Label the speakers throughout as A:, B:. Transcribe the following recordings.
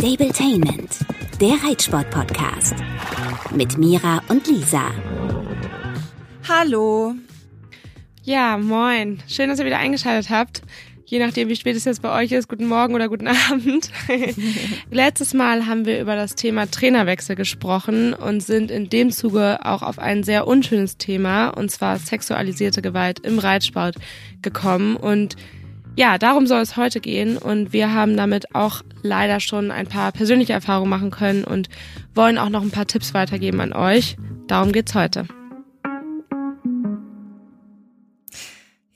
A: Stabletainment, der Reitsport-Podcast. Mit Mira und Lisa.
B: Hallo.
C: Ja, moin. Schön, dass ihr wieder eingeschaltet habt. Je nachdem, wie spät es jetzt bei euch ist, guten Morgen oder guten Abend. Letztes Mal haben wir über das Thema Trainerwechsel gesprochen und sind in dem Zuge auch auf ein sehr unschönes Thema, und zwar sexualisierte Gewalt im Reitsport gekommen. Und ja, darum soll es heute gehen und wir haben damit auch leider schon ein paar persönliche Erfahrungen machen können und wollen auch noch ein paar Tipps weitergeben an euch. Darum geht's heute.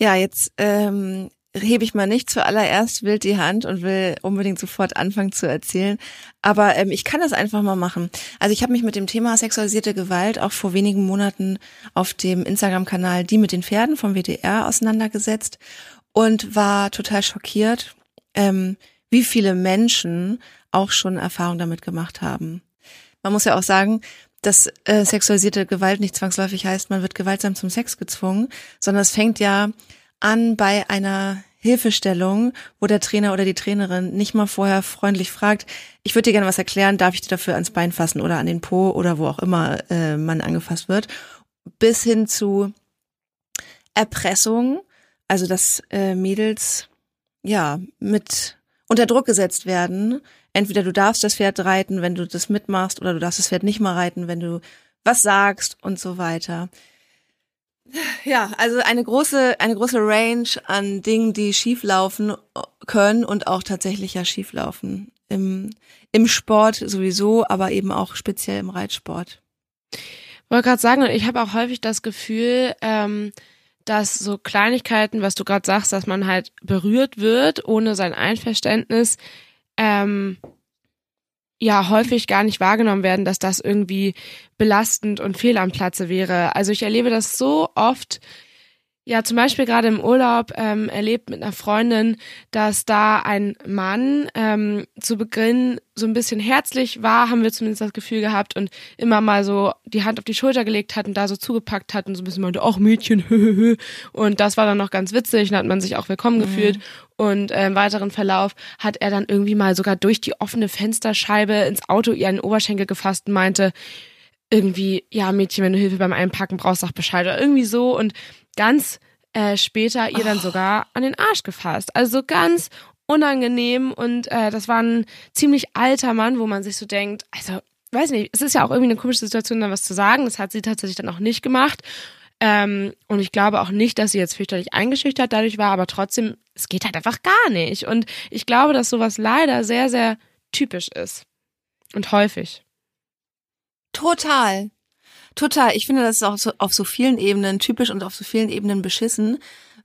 B: Ja, jetzt ähm, hebe ich mal nicht zuallererst wild die Hand und will unbedingt sofort anfangen zu erzählen. Aber ähm, ich kann das einfach mal machen. Also ich habe mich mit dem Thema sexualisierte Gewalt auch vor wenigen Monaten auf dem Instagram-Kanal Die mit den Pferden vom WDR auseinandergesetzt und war total schockiert, ähm, wie viele Menschen auch schon Erfahrung damit gemacht haben. Man muss ja auch sagen, dass äh, sexualisierte Gewalt nicht zwangsläufig heißt, man wird gewaltsam zum Sex gezwungen, sondern es fängt ja an bei einer Hilfestellung, wo der Trainer oder die Trainerin nicht mal vorher freundlich fragt, ich würde dir gerne was erklären, darf ich dir dafür ans Bein fassen oder an den Po oder wo auch immer äh, man angefasst wird, bis hin zu Erpressung, also dass äh, Mädels ja mit unter Druck gesetzt werden. Entweder du darfst das Pferd reiten, wenn du das mitmachst, oder du darfst das Pferd nicht mal reiten, wenn du was sagst und so weiter. Ja, also eine große, eine große Range an Dingen, die schieflaufen können und auch tatsächlich ja schieflaufen. Im, im Sport sowieso, aber eben auch speziell im Reitsport.
C: Ich wollte gerade sagen, ich habe auch häufig das Gefühl, ähm, dass so Kleinigkeiten, was du gerade sagst, dass man halt berührt wird ohne sein Einverständnis, ähm, ja häufig gar nicht wahrgenommen werden, dass das irgendwie belastend und fehl am Platze wäre. Also ich erlebe das so oft, ja, zum Beispiel gerade im Urlaub ähm, erlebt mit einer Freundin, dass da ein Mann ähm, zu Beginn so ein bisschen herzlich war, haben wir zumindest das Gefühl gehabt und immer mal so die Hand auf die Schulter gelegt hat und da so zugepackt hat und so ein bisschen meinte, ach Mädchen, hö, und das war dann noch ganz witzig und hat man sich auch willkommen mhm. gefühlt. Und äh, im weiteren Verlauf hat er dann irgendwie mal sogar durch die offene Fensterscheibe ins Auto ihren Oberschenkel gefasst und meinte, irgendwie, ja, Mädchen, wenn du Hilfe beim Einpacken brauchst, sag Bescheid oder irgendwie so. Und ganz äh, später ihr dann oh. sogar an den Arsch gefasst. Also ganz unangenehm und äh, das war ein ziemlich alter Mann, wo man sich so denkt, also weiß nicht, es ist ja auch irgendwie eine komische Situation, da was zu sagen. Das hat sie tatsächlich dann auch nicht gemacht. Ähm, und ich glaube auch nicht, dass sie jetzt fürchterlich eingeschüchtert dadurch war, aber trotzdem, es geht halt einfach gar nicht. Und ich glaube, dass sowas leider sehr, sehr typisch ist. Und häufig.
B: Total. Total. Ich finde, das ist auch so, auf so vielen Ebenen typisch und auf so vielen Ebenen beschissen,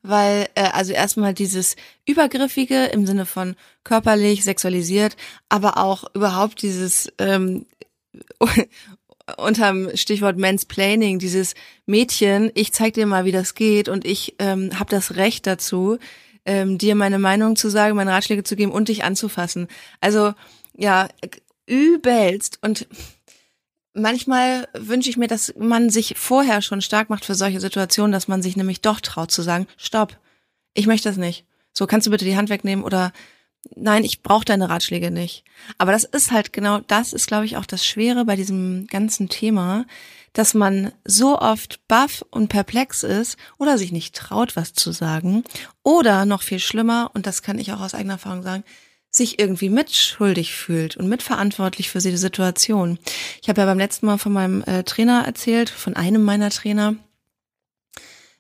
B: weil äh, also erstmal dieses übergriffige im Sinne von körperlich, sexualisiert, aber auch überhaupt dieses ähm, unterm Stichwort Mansplaining, dieses Mädchen, ich zeig dir mal, wie das geht und ich ähm, habe das Recht dazu, ähm, dir meine Meinung zu sagen, meine Ratschläge zu geben und dich anzufassen. Also ja, übelst und manchmal wünsche ich mir, dass man sich vorher schon stark macht für solche Situationen, dass man sich nämlich doch traut zu sagen, stopp, ich möchte das nicht. So, kannst du bitte die Hand wegnehmen oder nein, ich brauche deine Ratschläge nicht. Aber das ist halt genau, das ist, glaube ich, auch das Schwere bei diesem ganzen Thema, dass man so oft baff und perplex ist oder sich nicht traut, was zu sagen. Oder noch viel schlimmer, und das kann ich auch aus eigener Erfahrung sagen, sich irgendwie mitschuldig fühlt und mitverantwortlich für die Situation. Ich habe ja beim letzten Mal von meinem äh, Trainer erzählt, von einem meiner Trainer,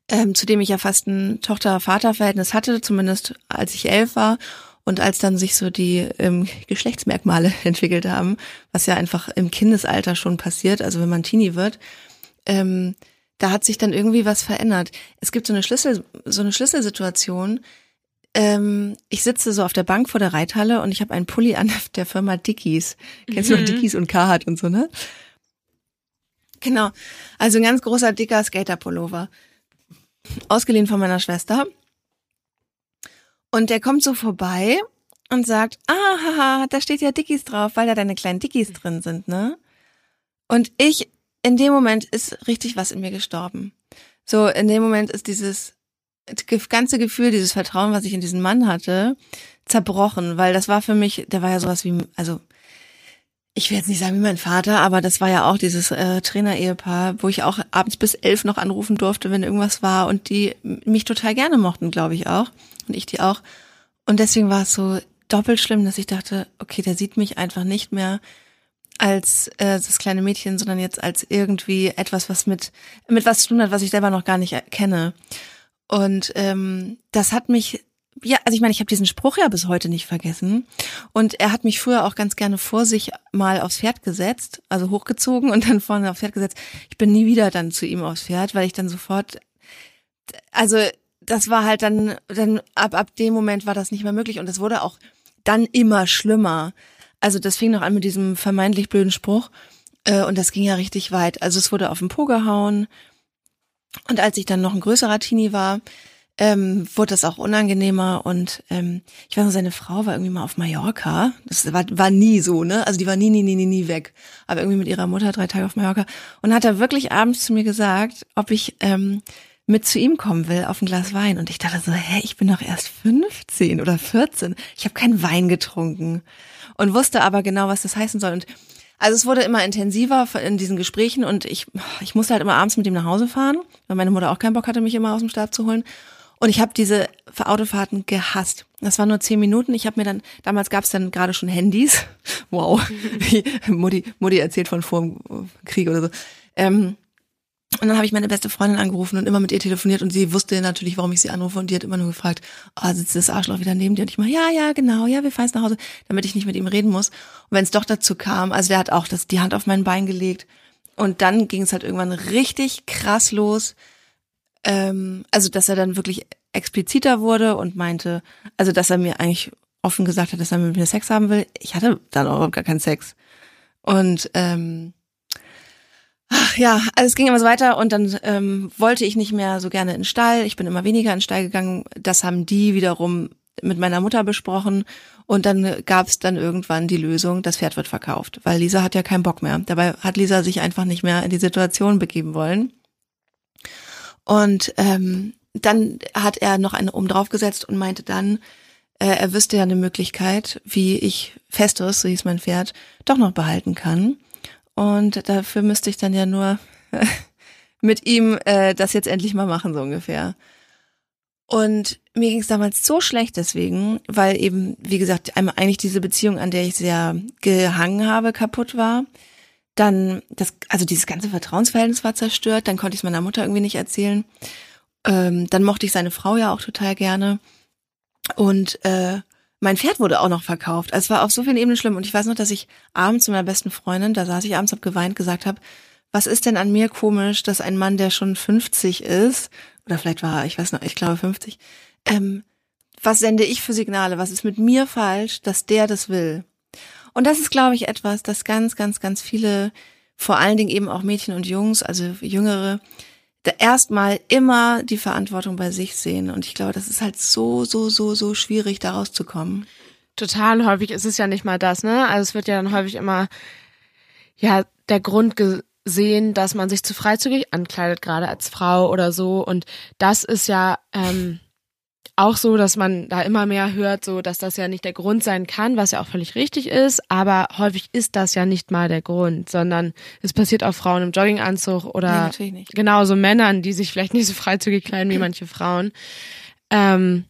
B: ähm, zu dem ich ja fast ein Tochter-Vater-Verhältnis hatte, zumindest als ich elf war. Und als dann sich so die ähm, Geschlechtsmerkmale entwickelt haben, was ja einfach im Kindesalter schon passiert, also wenn man Teenie wird, ähm, da hat sich dann irgendwie was verändert. Es gibt so eine Schlüssel, so eine Schlüsselsituation, ähm, ich sitze so auf der Bank vor der Reithalle und ich habe einen Pulli an der Firma Dickies. Kennst mhm. du noch Dickies und Carhartt und so, ne? Genau. Also ein ganz großer, dicker Skaterpullover. Ausgeliehen von meiner Schwester. Und der kommt so vorbei und sagt, ah, haha, da steht ja Dickies drauf, weil da deine kleinen Dickies drin sind, ne? Und ich, in dem Moment ist richtig was in mir gestorben. So, in dem Moment ist dieses, ganze Gefühl, dieses Vertrauen, was ich in diesen Mann hatte, zerbrochen, weil das war für mich, der war ja sowas wie, also ich will jetzt nicht sagen wie mein Vater, aber das war ja auch dieses äh, Trainer-Ehepaar, wo ich auch abends bis elf noch anrufen durfte, wenn irgendwas war und die mich total gerne mochten, glaube ich auch. Und ich die auch. Und deswegen war es so doppelt schlimm, dass ich dachte, okay, der sieht mich einfach nicht mehr als äh, das kleine Mädchen, sondern jetzt als irgendwie etwas, was mit mit was zu tun hat, was ich selber noch gar nicht kenne. Und ähm, das hat mich ja, also ich meine, ich habe diesen Spruch ja bis heute nicht vergessen. Und er hat mich früher auch ganz gerne vor sich mal aufs Pferd gesetzt, also hochgezogen und dann vorne aufs Pferd gesetzt. Ich bin nie wieder dann zu ihm aufs Pferd, weil ich dann sofort, also das war halt dann, dann ab, ab dem Moment war das nicht mehr möglich und es wurde auch dann immer schlimmer. Also das fing noch an mit diesem vermeintlich blöden Spruch äh, und das ging ja richtig weit. Also es wurde auf den Po gehauen und als ich dann noch ein größerer Teenie war, ähm, wurde das auch unangenehmer und ähm, ich weiß noch, seine Frau war irgendwie mal auf Mallorca. Das war, war nie so, ne? Also die war nie, nie, nie, nie, nie weg. Aber irgendwie mit ihrer Mutter drei Tage auf Mallorca. Und hat er wirklich abends zu mir gesagt, ob ich ähm, mit zu ihm kommen will auf ein Glas Wein. Und ich dachte so, hä, ich bin doch erst 15 oder 14. Ich habe keinen Wein getrunken. Und wusste aber genau, was das heißen soll. Und also es wurde immer intensiver in diesen Gesprächen und ich, ich musste halt immer abends mit ihm nach Hause fahren, weil meine Mutter auch keinen Bock hatte, mich immer aus dem Start zu holen. Und ich habe diese Autofahrten gehasst. Das waren nur zehn Minuten. Ich habe mir dann, damals gab es dann gerade schon Handys. Wow, Mutti, Mutti erzählt von vor dem Krieg oder so. Ähm, und dann habe ich meine beste Freundin angerufen und immer mit ihr telefoniert und sie wusste natürlich, warum ich sie anrufe und die hat immer nur gefragt, oh, sitzt das Arschloch wieder neben dir? Und ich mal, ja, ja, genau, ja, wir fahren jetzt nach Hause, damit ich nicht mit ihm reden muss. Und wenn es doch dazu kam, also der hat auch das, die Hand auf mein Bein gelegt und dann ging es halt irgendwann richtig krass los, ähm, also dass er dann wirklich expliziter wurde und meinte, also dass er mir eigentlich offen gesagt hat, dass er mit mir Sex haben will. Ich hatte dann auch gar keinen Sex. Und ähm, ach ja, also es ging immer so weiter und dann ähm, wollte ich nicht mehr so gerne in den Stall. Ich bin immer weniger in den Stall gegangen. Das haben die wiederum mit meiner Mutter besprochen und dann gab es dann irgendwann die Lösung, das Pferd wird verkauft, weil Lisa hat ja keinen Bock mehr. Dabei hat Lisa sich einfach nicht mehr in die Situation begeben wollen. Und ähm, dann hat er noch eine oben drauf gesetzt und meinte dann, äh, er wüsste ja eine Möglichkeit, wie ich Festus, so hieß mein Pferd, doch noch behalten kann. Und dafür müsste ich dann ja nur mit ihm äh, das jetzt endlich mal machen, so ungefähr. Und mir ging es damals so schlecht deswegen, weil eben, wie gesagt, einmal eigentlich diese Beziehung, an der ich sehr gehangen habe, kaputt war dann das, also dieses ganze Vertrauensverhältnis war zerstört, dann konnte ich es meiner Mutter irgendwie nicht erzählen. Ähm, dann mochte ich seine Frau ja auch total gerne. Und äh, mein Pferd wurde auch noch verkauft. Also es war auf so vielen Ebenen schlimm. Und ich weiß noch, dass ich abends zu meiner besten Freundin, da saß ich abends, hab geweint, gesagt habe, was ist denn an mir komisch, dass ein Mann, der schon 50 ist, oder vielleicht war ich weiß noch, ich glaube 50, ähm, was sende ich für Signale? Was ist mit mir falsch, dass der das will? Und das ist, glaube ich, etwas, das ganz, ganz, ganz viele, vor allen Dingen eben auch Mädchen und Jungs, also Jüngere, erstmal immer die Verantwortung bei sich sehen. Und ich glaube, das ist halt so, so, so, so schwierig, da rauszukommen.
C: Total häufig ist es ja nicht mal das, ne? Also es wird ja dann häufig immer, ja, der Grund gesehen, dass man sich zu freizügig ankleidet, gerade als Frau oder so. Und das ist ja, ähm, auch so, dass man da immer mehr hört, so dass das ja nicht der Grund sein kann, was ja auch völlig richtig ist, aber häufig ist das ja nicht mal der Grund, sondern es passiert auch Frauen im Jogginganzug oder nee, genauso Männern, die sich vielleicht nicht so freizügig kleiden wie manche Frauen. Ähm,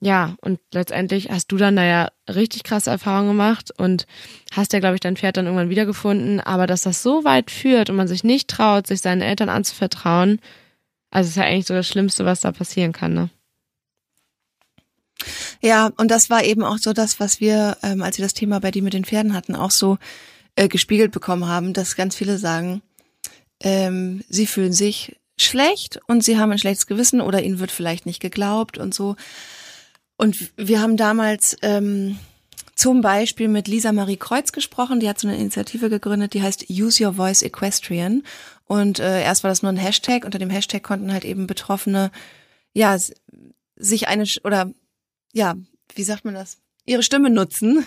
C: ja, und letztendlich hast du dann da ja richtig krasse Erfahrungen gemacht und hast ja, glaube ich, dein Pferd dann irgendwann wiedergefunden. Aber dass das so weit führt und man sich nicht traut, sich seinen Eltern anzuvertrauen, also ist ja eigentlich so das Schlimmste, was da passieren kann, ne?
B: Ja, und das war eben auch so das, was wir, ähm, als wir das Thema bei dir mit den Pferden hatten, auch so äh, gespiegelt bekommen haben, dass ganz viele sagen, ähm, sie fühlen sich schlecht und sie haben ein schlechtes Gewissen oder ihnen wird vielleicht nicht geglaubt und so. Und wir haben damals ähm, zum Beispiel mit Lisa Marie Kreuz gesprochen, die hat so eine Initiative gegründet, die heißt Use Your Voice Equestrian. Und äh, erst war das nur ein Hashtag, unter dem Hashtag konnten halt eben Betroffene ja sich eine oder ja, wie sagt man das, ihre Stimme nutzen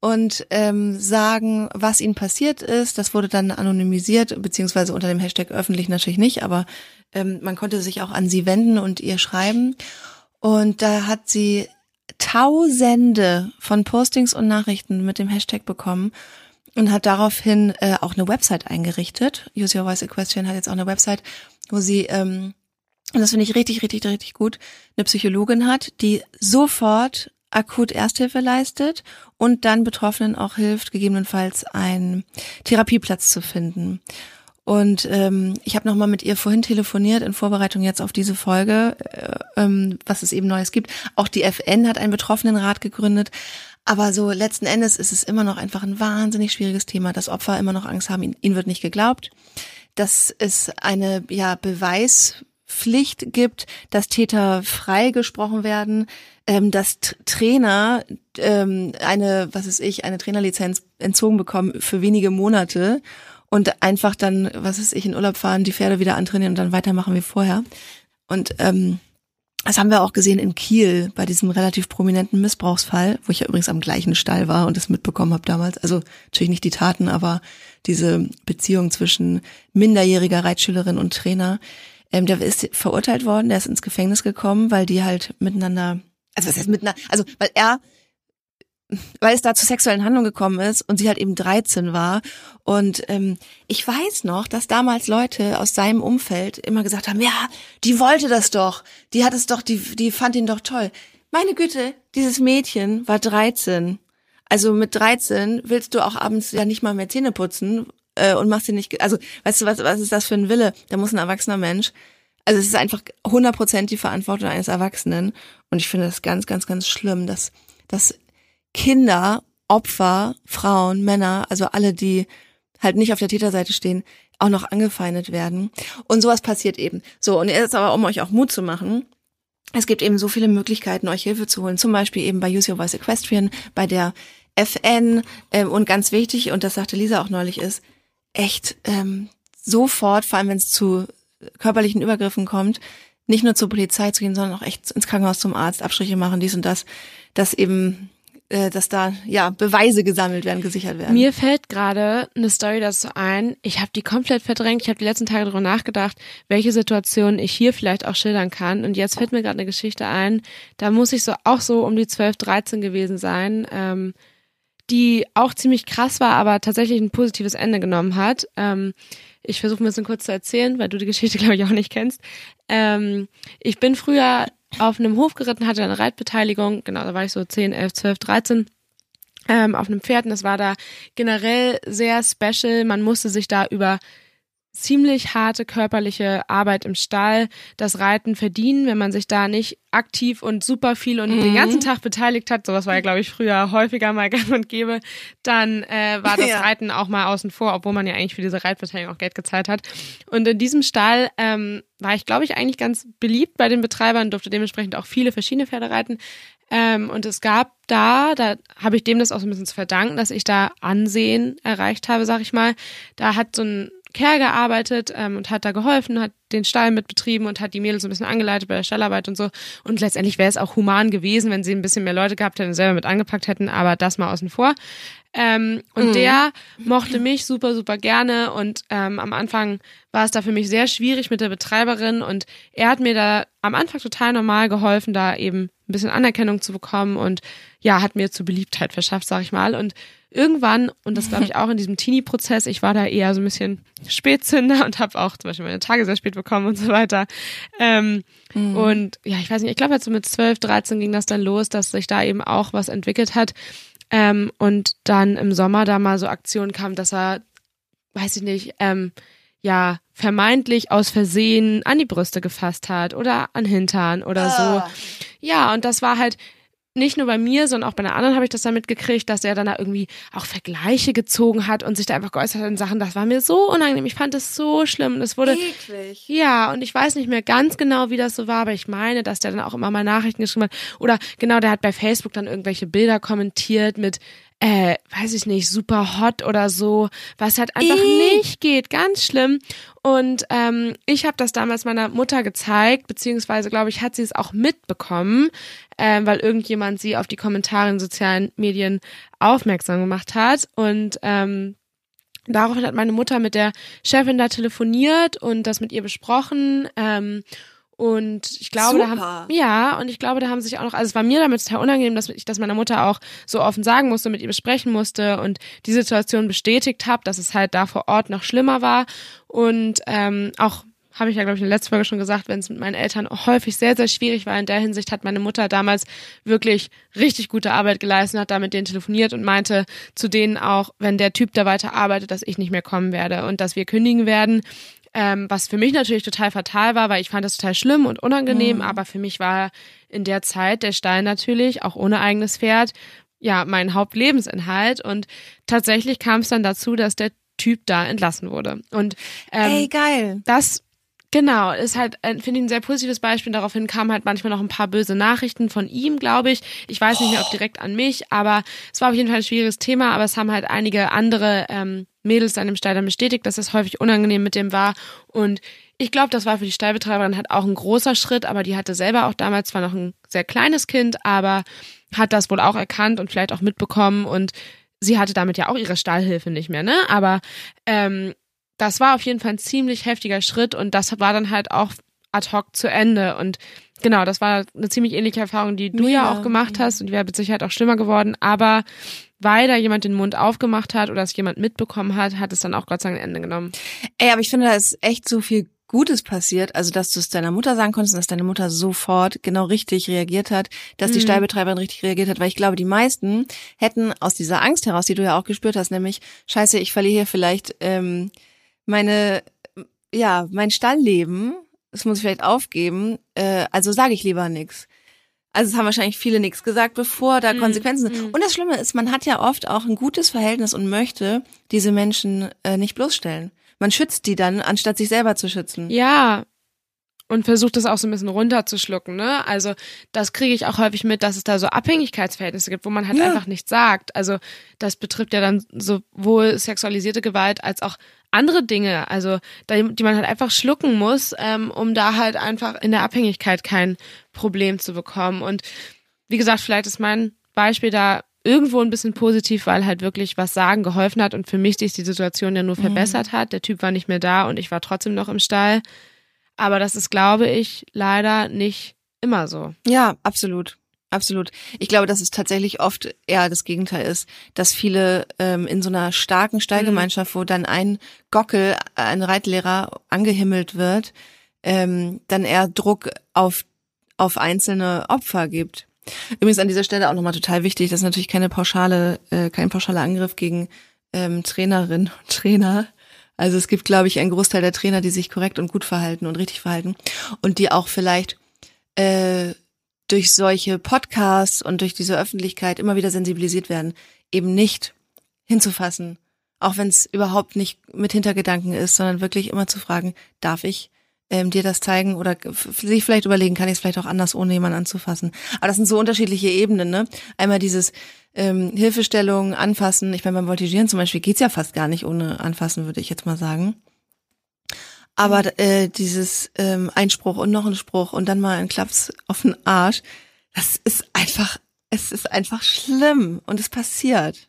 B: und ähm, sagen, was ihnen passiert ist. Das wurde dann anonymisiert, beziehungsweise unter dem Hashtag öffentlich natürlich nicht, aber ähm, man konnte sich auch an sie wenden und ihr schreiben. Und da hat sie Tausende von Postings und Nachrichten mit dem Hashtag bekommen. und hat daraufhin äh, auch eine Website eingerichtet. Use Your Voice Equestrian hat jetzt auch eine Website, wo sie, ähm, und das finde ich richtig, richtig, richtig gut, eine Psychologin hat, die sofort akut Ersthilfe leistet und dann Betroffenen auch hilft, gegebenenfalls einen Therapieplatz zu finden. Und ähm, ich habe nochmal mit ihr vorhin telefoniert in Vorbereitung jetzt auf diese Folge, äh, ähm, was es eben Neues gibt. Auch die FN hat einen Betroffenenrat gegründet. Aber so letzten Endes ist es immer noch einfach ein wahnsinnig schwieriges Thema, dass Opfer immer noch Angst haben, ihnen, ihnen wird nicht geglaubt. Dass es eine ja, Beweispflicht gibt, dass Täter freigesprochen werden, ähm, dass Trainer ähm, eine, was ist ich, eine Trainerlizenz entzogen bekommen für wenige Monate und einfach dann, was ist ich, in Urlaub fahren, die Pferde wieder antrainieren und dann weitermachen wie vorher. Und ähm, das haben wir auch gesehen in Kiel bei diesem relativ prominenten Missbrauchsfall, wo ich ja übrigens am gleichen Stall war und das mitbekommen habe damals. Also natürlich nicht die Taten, aber diese Beziehung zwischen minderjähriger Reitschülerin und Trainer. Ähm, der ist verurteilt worden, der ist ins Gefängnis gekommen, weil die halt miteinander, also was heißt miteinander, also weil er weil es da zu sexuellen Handlungen gekommen ist und sie halt eben 13 war. Und ähm, ich weiß noch, dass damals Leute aus seinem Umfeld immer gesagt haben, ja, die wollte das doch, die hat es doch, die, die fand ihn doch toll. Meine Güte, dieses Mädchen war 13. Also mit 13 willst du auch abends ja nicht mal mehr Zähne putzen äh, und machst dir nicht, also weißt du, was, was ist das für ein Wille? Da muss ein erwachsener Mensch. Also es ist einfach 100% die Verantwortung eines Erwachsenen. Und ich finde das ganz, ganz, ganz schlimm, dass, dass Kinder, Opfer, Frauen, Männer, also alle, die halt nicht auf der Täterseite stehen, auch noch angefeindet werden. Und sowas passiert eben. So, und jetzt aber, um euch auch Mut zu machen, es gibt eben so viele Möglichkeiten, euch Hilfe zu holen. Zum Beispiel eben bei Use Your Voice Equestrian, bei der FN ähm, und ganz wichtig, und das sagte Lisa auch neulich, ist echt ähm, sofort, vor allem wenn es zu körperlichen Übergriffen kommt, nicht nur zur Polizei zu gehen, sondern auch echt ins Krankenhaus zum Arzt, Abstriche machen, dies und das, dass eben äh, dass da ja Beweise gesammelt werden, gesichert werden.
C: Mir fällt gerade eine Story dazu ein. Ich habe die komplett verdrängt. Ich habe die letzten Tage darüber nachgedacht, welche Situationen ich hier vielleicht auch schildern kann. Und jetzt fällt mir gerade eine Geschichte ein. Da muss ich so auch so um die 12, 13 gewesen sein, ähm, die auch ziemlich krass war, aber tatsächlich ein positives Ende genommen hat. Ähm, ich versuche ein bisschen kurz zu erzählen, weil du die Geschichte, glaube ich, auch nicht kennst. Ähm, ich bin früher auf einem Hof geritten, hatte eine Reitbeteiligung, genau, da war ich so 10, 11, 12, 13 ähm, auf einem Pferd und es war da generell sehr special. Man musste sich da über ziemlich harte körperliche Arbeit im Stall, das Reiten verdienen, wenn man sich da nicht aktiv und super viel und mhm. den ganzen Tag beteiligt hat, sowas war ja, glaube ich, früher häufiger mal gang und gäbe, dann äh, war das ja. Reiten auch mal außen vor, obwohl man ja eigentlich für diese Reitbeteiligung auch Geld gezahlt hat. Und in diesem Stall ähm, war ich, glaube ich, eigentlich ganz beliebt bei den Betreibern, durfte dementsprechend auch viele verschiedene Pferde reiten. Ähm, und es gab da, da habe ich dem das auch so ein bisschen zu verdanken, dass ich da Ansehen erreicht habe, sag ich mal. Da hat so ein Kerl gearbeitet ähm, und hat da geholfen, hat den Stall mitbetrieben und hat die Mädels so ein bisschen angeleitet bei der Stallarbeit und so. Und letztendlich wäre es auch human gewesen, wenn sie ein bisschen mehr Leute gehabt hätten und selber mit angepackt hätten, aber das mal außen vor. Ähm, und mhm. der mochte mich super, super gerne und ähm, am Anfang war es da für mich sehr schwierig mit der Betreiberin und er hat mir da am Anfang total normal geholfen, da eben ein bisschen Anerkennung zu bekommen und ja, hat mir zu Beliebtheit verschafft, sag ich mal. Und irgendwann, und das glaube ich auch in diesem Teenie-Prozess, ich war da eher so ein bisschen Spätzünder und habe auch zum Beispiel meine Tage sehr spät bekommen und so weiter. Ähm, mhm. Und ja, ich weiß nicht, ich glaube jetzt so mit 12, 13 ging das dann los, dass sich da eben auch was entwickelt hat. Ähm, und dann im Sommer da mal so Aktionen kam, dass er, weiß ich nicht, ähm, ja, vermeintlich aus Versehen an die Brüste gefasst hat oder an Hintern oder so. Ah. Ja, und das war halt, nicht nur bei mir, sondern auch bei einer anderen habe ich das dann mitgekriegt, dass er dann da irgendwie auch Vergleiche gezogen hat und sich da einfach geäußert hat in Sachen, das war mir so unangenehm. Ich fand das so schlimm. Das wurde.
B: Eklig.
C: Ja, und ich weiß nicht mehr ganz genau, wie das so war, aber ich meine, dass der dann auch immer mal Nachrichten geschrieben hat. Oder genau, der hat bei Facebook dann irgendwelche Bilder kommentiert mit, äh, weiß ich nicht, super hot oder so, was halt einfach Eee. nicht geht, ganz schlimm. Und ähm, ich habe das damals meiner Mutter gezeigt, beziehungsweise glaube ich, hat sie es auch mitbekommen, äh, weil irgendjemand sie auf die Kommentare in sozialen Medien aufmerksam gemacht hat. Und ähm, daraufhin hat meine Mutter mit der Chefin da telefoniert und das mit ihr besprochen. Ähm, Und ich glaube,
B: Super.
C: da haben, ja, und ich glaube, da haben sich auch noch, also es war mir damit total unangenehm, dass ich das meiner Mutter auch so offen sagen musste, mit ihr besprechen musste und die Situation bestätigt habe, dass es halt da vor Ort noch schlimmer war. Und ähm, auch habe ich ja, glaube ich, in der letzten Folge schon gesagt, wenn es mit meinen Eltern häufig sehr, sehr schwierig war. In der Hinsicht hat meine Mutter damals wirklich richtig gute Arbeit geleistet, hat da mit denen telefoniert und meinte zu denen auch, wenn der Typ da weiter arbeitet, dass ich nicht mehr kommen werde und dass wir kündigen werden. Ähm, was für mich natürlich total fatal war, weil ich fand das total schlimm und unangenehm,
B: Mhm.
C: aber für mich war in der Zeit der Stein natürlich, auch ohne eigenes Pferd, ja, mein Hauptlebensinhalt. Und tatsächlich kam es dann dazu, dass der Typ da entlassen wurde. Und ähm,
B: Ey, geil.
C: das Genau, ist halt, finde ich, ein sehr positives Beispiel. Daraufhin kamen halt manchmal noch ein paar böse Nachrichten von ihm, glaube ich. Ich weiß nicht mehr, ob direkt an mich, aber es war auf jeden Fall ein schwieriges Thema, aber es haben halt einige andere ähm, Mädels dann im Stall dann bestätigt, dass es häufig unangenehm mit dem war. Und ich glaube, das war für die Stallbetreiberin halt auch ein großer Schritt, aber die hatte selber auch damals zwar noch ein sehr kleines Kind, aber hat das wohl auch erkannt und vielleicht auch mitbekommen und sie hatte damit ja auch ihre Stallhilfe nicht mehr, ne? Aber ähm, das war auf jeden Fall ein ziemlich heftiger Schritt und das war dann halt auch ad hoc zu Ende. Und genau, das war eine ziemlich ähnliche Erfahrung, die du ja
B: Mega.
C: auch gemacht hast und die wäre mit Sicherheit auch schlimmer geworden. Aber weil da jemand den Mund aufgemacht hat oder es jemand mitbekommen hat, hat es dann auch Gott sei Dank ein Ende genommen.
B: Ey, aber ich finde, da ist echt so viel Gutes passiert, also dass du es deiner Mutter sagen konntest, und dass deine Mutter sofort genau richtig reagiert hat, dass die
C: Mhm.
B: Stallbetreiberin richtig reagiert hat, weil ich glaube, die meisten hätten aus dieser Angst heraus, die du ja auch gespürt hast, nämlich, scheiße, ich verliere hier vielleicht ähm, meine, ja, mein Stallleben, das muss ich vielleicht aufgeben, äh, also sage ich lieber nix. Also es haben wahrscheinlich viele nichts gesagt, bevor da
C: Mhm,
B: Konsequenzen sind.
C: mhm.
B: Und das Schlimme ist, man hat ja oft auch ein gutes Verhältnis und möchte diese Menschen äh, nicht bloßstellen. Man schützt die dann, anstatt sich selber zu schützen.
C: Ja. Und versucht das auch so ein bisschen runterzuschlucken, ne? Also, das kriege ich auch häufig mit, dass es da so Abhängigkeitsverhältnisse gibt, wo man halt
B: Ja.
C: einfach nichts sagt. Also, das betrifft ja dann sowohl sexualisierte Gewalt als auch andere Dinge, also die man halt einfach schlucken muss, ähm, um da halt einfach in der Abhängigkeit kein Problem zu bekommen. Und wie gesagt, vielleicht ist mein Beispiel da irgendwo ein bisschen positiv, weil halt wirklich was sagen geholfen hat und für mich sich die Situation ja nur verbessert hat. Der Typ war nicht mehr da und ich war trotzdem noch im Stall. Aber das ist, glaube ich, leider nicht immer so.
B: Ja, absolut. Absolut. Ich glaube, dass es tatsächlich oft eher das Gegenteil ist, dass viele ähm, in so einer starken Stallgemeinschaft, wo dann ein Gockel, ein Reitlehrer angehimmelt wird, ähm, dann eher Druck auf, auf einzelne Opfer gibt. Übrigens an dieser Stelle auch nochmal total wichtig, das ist natürlich keine pauschale, äh, kein pauschaler Angriff gegen ähm, Trainerinnen und Trainer. Also es gibt, glaube ich, einen Großteil der Trainer, die sich korrekt und gut verhalten und richtig verhalten und die auch vielleicht äh, durch solche Podcasts und durch diese Öffentlichkeit immer wieder sensibilisiert werden, eben nicht hinzufassen, auch wenn es überhaupt nicht mit Hintergedanken ist, sondern wirklich immer zu fragen, darf ich ähm, dir das zeigen oder sich vielleicht überlegen, kann ich es vielleicht auch anders, ohne jemanden anzufassen. Aber das sind so unterschiedliche Ebenen, ne? Einmal dieses ähm, Hilfestellung, Anfassen. Ich meine, beim Voltigieren zum Beispiel geht's ja fast gar nicht ohne Anfassen, würde ich jetzt mal sagen. Aber äh, dieses ähm, Einspruch und noch ein Spruch und dann mal ein Klaps auf den Arsch, das ist einfach, es ist einfach schlimm und es passiert.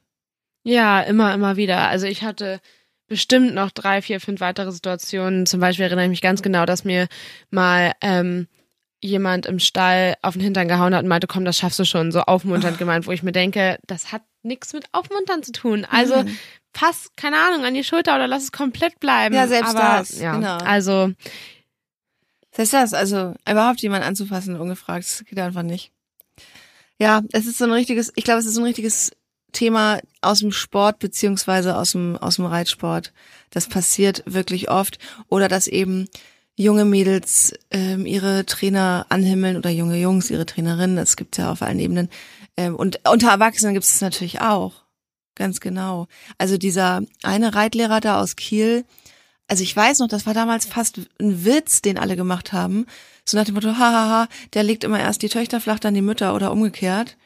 C: Ja, immer, immer wieder. Also ich hatte bestimmt noch drei, vier, fünf weitere Situationen. Zum Beispiel erinnere ich mich ganz genau, dass mir mal ähm, jemand im Stall auf den Hintern gehauen hat und meinte, komm, das schaffst du schon, so aufmunternd gemeint, wo ich mir denke, das hat nichts mit aufmuntern zu tun. Also. Fass, keine Ahnung, an die Schulter oder lass es komplett bleiben.
B: Ja, selbst
C: Aber,
B: das,
C: ja,
B: genau.
C: Also,
B: Das heißt das, also überhaupt jemanden anzufassen, ungefragt, das geht einfach nicht. Ja, es ist so ein richtiges, ich glaube, es ist so ein richtiges Thema aus dem Sport beziehungsweise aus dem, aus dem Reitsport. Das passiert wirklich oft. Oder dass eben junge Mädels ähm, ihre Trainer anhimmeln oder junge Jungs ihre Trainerinnen. Das gibt's ja auf allen Ebenen. Ähm, und unter Erwachsenen gibt es natürlich auch. Ganz genau. Also dieser eine Reitlehrer da aus Kiel, also ich weiß noch, das war damals fast ein Witz, den alle gemacht haben. So nach dem Motto, hahaha, der legt immer erst die Töchter flach, dann die Mütter oder umgekehrt.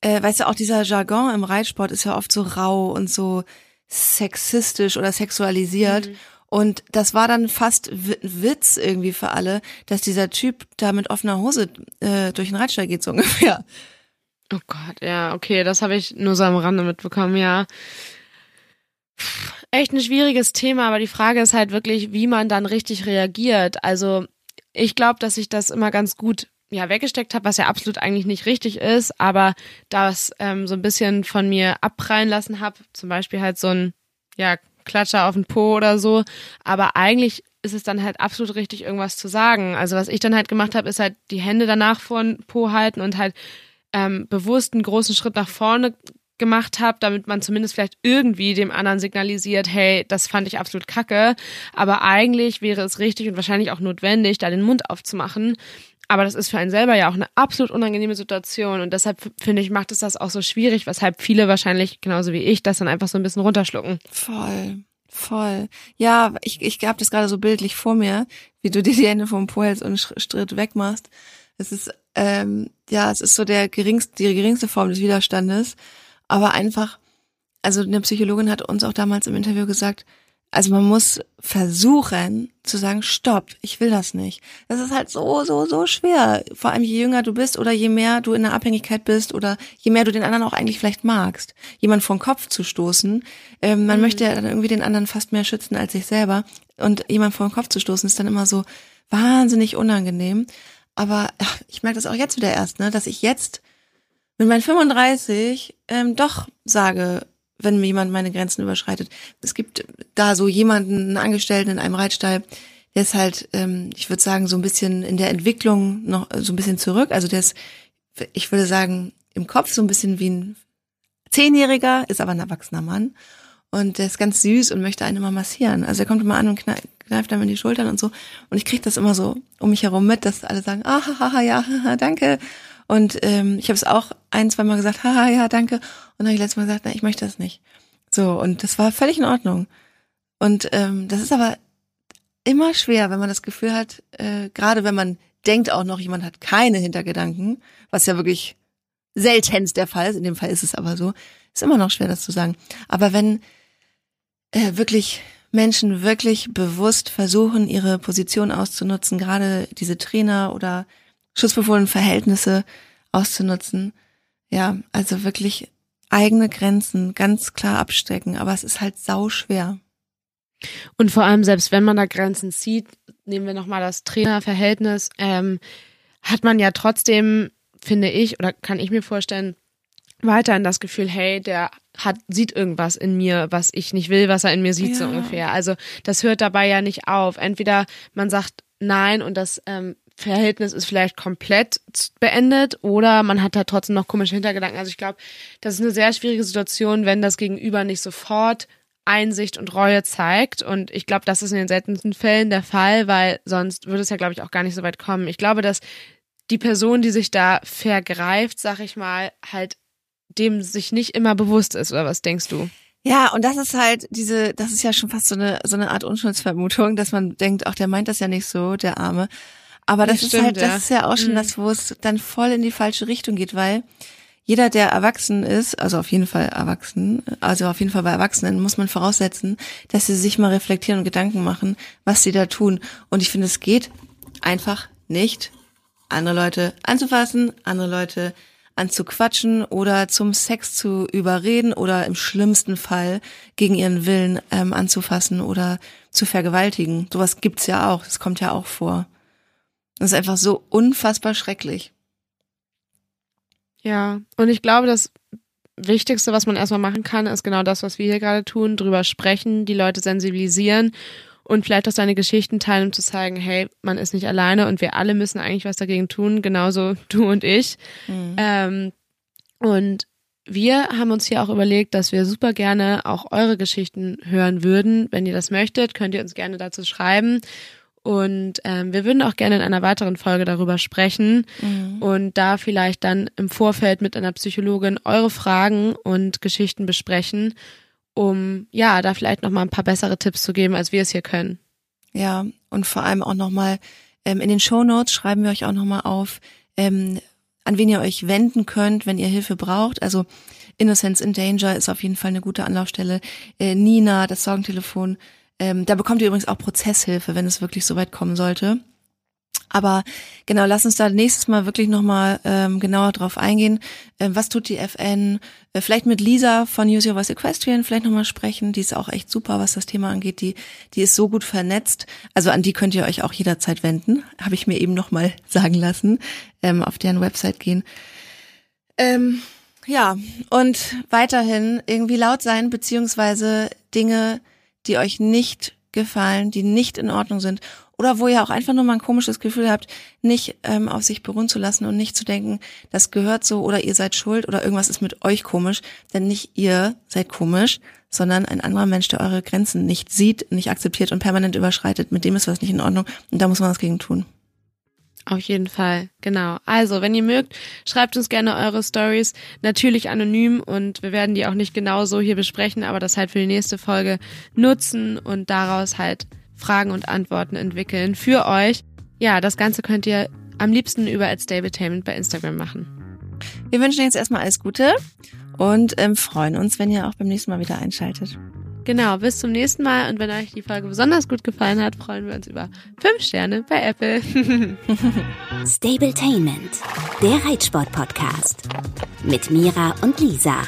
B: Äh, weißt du, auch dieser Jargon im Reitsport ist ja oft so rau und so sexistisch oder sexualisiert. Und das war dann fast Wi- Witz irgendwie für alle, dass dieser Typ da mit offener Hose äh, durch den Reitstall geht, so ungefähr.
C: Oh Gott, ja, okay, das habe ich nur so am Rande mitbekommen, ja. Echt ein schwieriges Thema, aber die Frage ist halt wirklich, wie man dann richtig reagiert. Also ich glaube, dass ich das immer ganz gut ja weggesteckt habe, was ja absolut eigentlich nicht richtig ist, aber das ähm, so ein bisschen von mir abprallen lassen habe, zum Beispiel halt so ein ja Klatscher auf den Po oder so, aber eigentlich ist es dann halt absolut richtig, irgendwas zu sagen. Also was ich dann halt gemacht habe, ist halt die Hände danach vor den Po halten und halt ähm, bewusst einen großen Schritt nach vorne gemacht habe, damit man zumindest vielleicht irgendwie dem anderen signalisiert, hey, das fand ich absolut kacke. Aber eigentlich wäre es richtig und wahrscheinlich auch notwendig, da den Mund aufzumachen. Aber das ist für einen selber ja auch eine absolut unangenehme Situation und deshalb finde ich, macht es das auch so schwierig, weshalb viele wahrscheinlich, genauso wie ich, das dann einfach so ein bisschen runterschlucken.
B: Voll. Voll. Ja, ich, ich habe das gerade so bildlich vor mir, wie du dir die Hände vom Po hältst und Schritt wegmachst. Es ist, ähm, ja, es ist so der geringste, die geringste Form des Widerstandes. Aber einfach, also eine Psychologin hat uns auch damals im Interview gesagt, also man muss versuchen zu sagen, stopp, ich will das nicht. Das ist halt so, so, so schwer. Vor allem je jünger du bist oder je mehr du in der Abhängigkeit bist oder je mehr du den anderen auch eigentlich vielleicht magst. Jemand vor den Kopf zu stoßen. Ähm, man mhm. möchte ja dann irgendwie den anderen fast mehr schützen als sich selber. Und jemand vor den Kopf zu stoßen ist dann immer so wahnsinnig unangenehm. Aber ach, ich merke das auch jetzt wieder erst, ne, dass ich jetzt mit meinen 35 ähm, doch sage, wenn mir jemand meine Grenzen überschreitet. Es gibt da so jemanden, einen Angestellten in einem Reitstall, der ist halt, ähm, ich würde sagen, so ein bisschen in der Entwicklung noch so ein bisschen zurück. Also der ist, ich würde sagen, im Kopf so ein bisschen wie ein Zehnjähriger, ist aber ein erwachsener Mann. Und der ist ganz süß und möchte einen immer massieren. Also er kommt immer an und kneift einem in die Schultern und so. Und ich kriege das immer so um mich herum mit, dass alle sagen, ah, haha, ja, haha, danke. Und ähm, ich habe es auch ein, zwei Mal gesagt, haha, ja, danke. Und dann habe ich letztes Mal gesagt, na, ich möchte das nicht. So, und das war völlig in Ordnung. Und ähm, das ist aber immer schwer, wenn man das Gefühl hat, äh, gerade wenn man denkt auch noch, jemand hat keine Hintergedanken, was ja wirklich seltenst der Fall ist, in dem Fall ist es aber so, ist immer noch schwer, das zu sagen. Aber wenn äh, wirklich Menschen wirklich bewusst versuchen, ihre Position auszunutzen, gerade diese Trainer oder schutzbefohlenen Verhältnisse auszunutzen. Ja, also wirklich eigene Grenzen ganz klar abstecken, aber es ist halt sau schwer.
C: Und vor allem, selbst wenn man da Grenzen zieht, nehmen wir nochmal das Trainerverhältnis, ähm, hat man ja trotzdem, finde ich, oder kann ich mir vorstellen, weiterhin das Gefühl, hey, der hat, sieht irgendwas in mir, was ich nicht will, was er in mir sieht, ja. so ungefähr. Also das hört dabei ja nicht auf. Entweder man sagt nein und das ähm, Verhältnis ist vielleicht komplett beendet oder man hat da trotzdem noch komische Hintergedanken. Also ich glaube, das ist eine sehr schwierige Situation, wenn das Gegenüber nicht sofort Einsicht und Reue zeigt. Und ich glaube, das ist in den seltensten Fällen der Fall, weil sonst würde es ja, glaube ich, auch gar nicht so weit kommen. Ich glaube, dass die Person, die sich da vergreift, sag ich mal, halt dem sich nicht immer bewusst ist. Oder was denkst du?
B: Ja, und das ist halt diese, das ist ja schon fast so eine, so eine Art Unschuldsvermutung, dass man denkt, ach, der meint das ja nicht so, der Arme. Aber das, das ist stimmt, halt, das ja. ist ja auch schon mhm. das, wo es dann voll in die falsche Richtung geht, weil jeder, der erwachsen ist, also auf jeden Fall erwachsen, also auf jeden Fall bei Erwachsenen, muss man voraussetzen, dass sie sich mal reflektieren und Gedanken machen, was sie da tun. Und ich finde, es geht einfach nicht, andere Leute anzufassen, andere Leute anzuquatschen oder zum Sex zu überreden oder im schlimmsten Fall gegen ihren Willen ähm, anzufassen oder zu vergewaltigen. Sowas gibt's ja auch, das kommt ja auch vor. Das ist einfach so unfassbar schrecklich.
C: Ja, und ich glaube, das Wichtigste, was man erstmal machen kann, ist genau das, was wir hier gerade tun, drüber sprechen, die Leute sensibilisieren und vielleicht auch seine Geschichten teilen, um zu zeigen, hey, man ist nicht alleine und wir alle müssen eigentlich was dagegen tun, genauso du und ich. Mhm. Ähm, und wir haben uns hier auch überlegt, dass wir super gerne auch eure Geschichten hören würden. Wenn ihr das möchtet, könnt ihr uns gerne dazu schreiben. Und ähm, wir würden auch gerne in einer weiteren Folge darüber sprechen mhm. und da vielleicht dann im Vorfeld mit einer Psychologin eure Fragen und Geschichten besprechen, um ja da vielleicht noch mal ein paar bessere Tipps zu geben, als wir es hier können.
B: Ja und vor allem auch noch mal ähm, in den Show Notes schreiben wir euch auch noch mal auf, ähm, an wen ihr euch wenden könnt, wenn ihr Hilfe braucht. Also Innocence in Danger ist auf jeden Fall eine gute Anlaufstelle. Äh, Nina, das Sorgentelefon ähm, da bekommt ihr übrigens auch Prozesshilfe, wenn es wirklich so weit kommen sollte. Aber genau, lass uns da nächstes Mal wirklich nochmal ähm, genauer drauf eingehen. Ähm, was tut die FN? Äh, vielleicht mit Lisa von Use Your Voice Equestrian vielleicht nochmal sprechen. Die ist auch echt super, was das Thema angeht. Die, die ist so gut vernetzt. Also an die könnt ihr euch auch jederzeit wenden. Habe ich mir eben nochmal sagen lassen. Ähm, auf deren Website gehen. Ähm, ja, und weiterhin irgendwie laut sein, beziehungsweise Dinge, die euch nicht gefallen, die nicht in Ordnung sind oder wo ihr auch einfach nur mal ein komisches Gefühl habt, nicht ähm, auf sich beruhen zu lassen und nicht zu denken, das gehört so oder ihr seid schuld oder irgendwas ist mit euch komisch, denn nicht ihr seid komisch, sondern ein anderer Mensch, der eure Grenzen nicht sieht, nicht akzeptiert und permanent überschreitet, mit dem ist was nicht in Ordnung und da muss man was gegen tun.
C: Auf jeden Fall, genau. Also, wenn ihr mögt, schreibt uns gerne eure Stories, natürlich anonym und wir werden die auch nicht genau so hier besprechen, aber das halt für die nächste Folge nutzen und daraus halt Fragen und Antworten entwickeln für euch. Ja, das Ganze könnt ihr am liebsten über Stablementainment bei Instagram machen.
B: Wir wünschen jetzt erstmal alles Gute und ähm, freuen uns, wenn ihr auch beim nächsten Mal wieder einschaltet.
C: Genau, bis zum nächsten Mal und wenn euch die Folge besonders gut gefallen hat, freuen wir uns über fünf Sterne bei Apple.
A: Stabletainment, der Reitsport-Podcast mit Mira und Lisa.